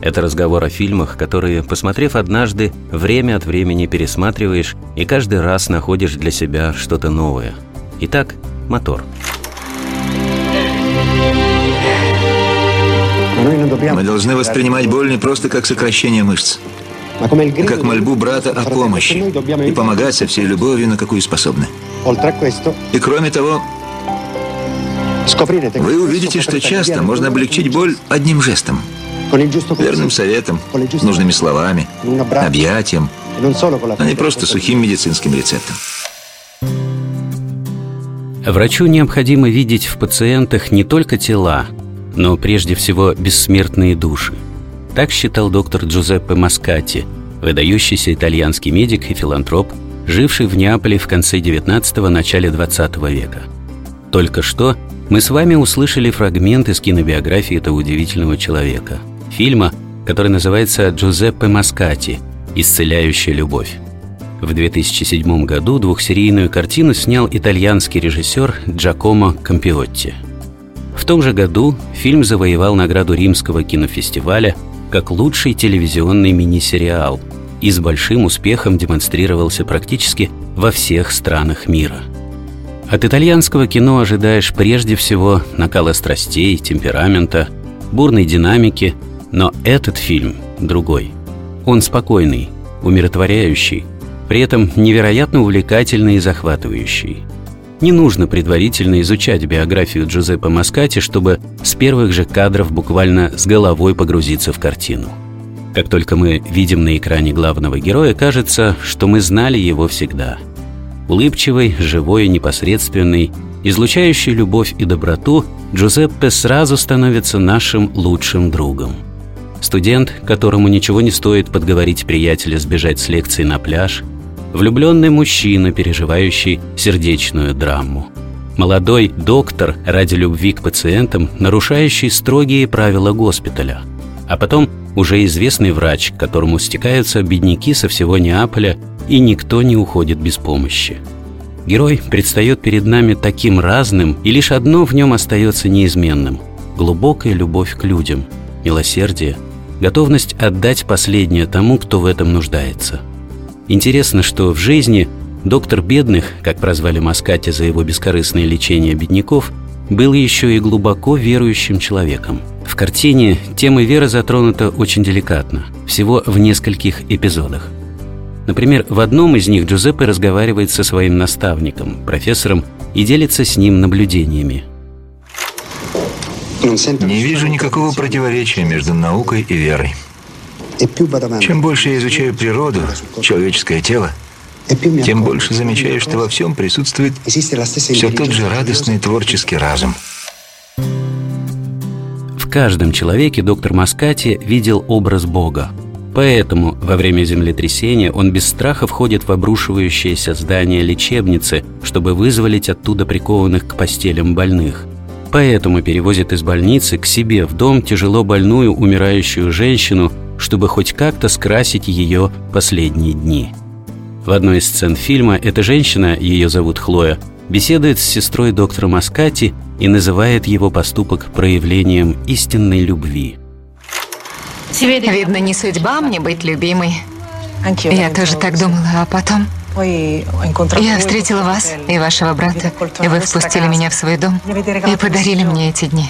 это разговор о фильмах, которые, посмотрев однажды, время от времени пересматриваешь и каждый раз находишь для себя что-то новое. Итак, мотор. Мы должны воспринимать боль не просто как сокращение мышц, как мольбу брата о помощи и помогать со всей любовью, на какую способны. И кроме того, вы увидите, что часто можно облегчить боль одним жестом – верным советом, нужными словами, объятием, а не просто сухим медицинским рецептом. Врачу необходимо видеть в пациентах не только тела, но прежде всего бессмертные души. Так считал доктор Джузеппе Маскати, выдающийся итальянский медик и филантроп, живший в Неаполе в конце 19-го, начале 20 века. Только что мы с вами услышали фрагмент из кинобиографии этого удивительного человека – фильма, который называется «Джузеппе Маскати. Исцеляющая любовь». В 2007 году двухсерийную картину снял итальянский режиссер Джакомо Кампиотти. В том же году фильм завоевал награду Римского кинофестиваля как лучший телевизионный мини-сериал и с большим успехом демонстрировался практически во всех странах мира. От итальянского кино ожидаешь прежде всего накала страстей, темперамента, бурной динамики – но этот фильм другой. Он спокойный, умиротворяющий, при этом невероятно увлекательный и захватывающий. Не нужно предварительно изучать биографию Джузеппе Маскати, чтобы с первых же кадров буквально с головой погрузиться в картину. Как только мы видим на экране главного героя, кажется, что мы знали его всегда. Улыбчивый, живой непосредственный, излучающий любовь и доброту, Джузеппе сразу становится нашим лучшим другом – Студент, которому ничего не стоит подговорить приятеля сбежать с лекции на пляж. Влюбленный мужчина, переживающий сердечную драму. Молодой доктор ради любви к пациентам, нарушающий строгие правила госпиталя. А потом уже известный врач, к которому стекаются бедняки со всего Неаполя, и никто не уходит без помощи. Герой предстает перед нами таким разным, и лишь одно в нем остается неизменным – глубокая любовь к людям, милосердие – готовность отдать последнее тому, кто в этом нуждается. Интересно, что в жизни доктор бедных, как прозвали Маскати за его бескорыстное лечение бедняков, был еще и глубоко верующим человеком. В картине тема веры затронута очень деликатно, всего в нескольких эпизодах. Например, в одном из них Джузеппе разговаривает со своим наставником, профессором, и делится с ним наблюдениями – не вижу никакого противоречия между наукой и верой. Чем больше я изучаю природу, человеческое тело, тем больше замечаю, что во всем присутствует все тот же радостный творческий разум. В каждом человеке доктор Маскати видел образ Бога. Поэтому во время землетрясения он без страха входит в обрушивающееся здание лечебницы, чтобы вызволить оттуда прикованных к постелям больных – Поэтому перевозит из больницы к себе в дом тяжело больную умирающую женщину, чтобы хоть как-то скрасить ее последние дни. В одной из сцен фильма эта женщина, ее зовут Хлоя, беседует с сестрой доктора Маскати и называет его поступок проявлением истинной любви. Видно, не судьба мне быть любимой. Я тоже так думала, а потом... Я встретила вас и вашего брата, и вы впустили меня в свой дом и подарили мне эти дни.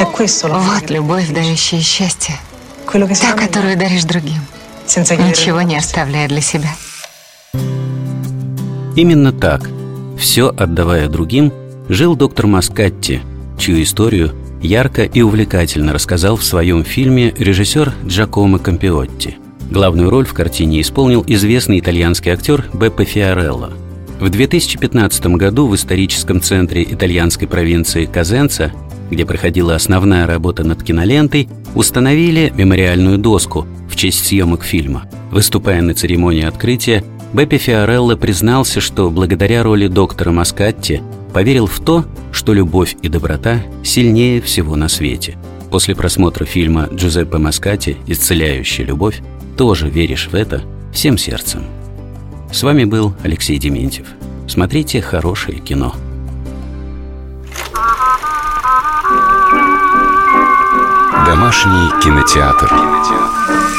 Вот любовь, дающая счастье. Та, которую даришь другим, ничего не оставляя для себя. Именно так, все отдавая другим, жил доктор Маскатти, чью историю ярко и увлекательно рассказал в своем фильме режиссер Джакомо Кампиотти – Главную роль в картине исполнил известный итальянский актер Беппе Фиорелло. В 2015 году в историческом центре итальянской провинции Казенца, где проходила основная работа над кинолентой, установили мемориальную доску в честь съемок фильма. Выступая на церемонии открытия, Беппи Фиорелло признался, что благодаря роли доктора Маскатти поверил в то, что любовь и доброта сильнее всего на свете. После просмотра фильма Джузеппе Маскати «Исцеляющая любовь» тоже веришь в это всем сердцем. С вами был Алексей Дементьев. Смотрите хорошее кино. Домашний кинотеатр. кинотеатр.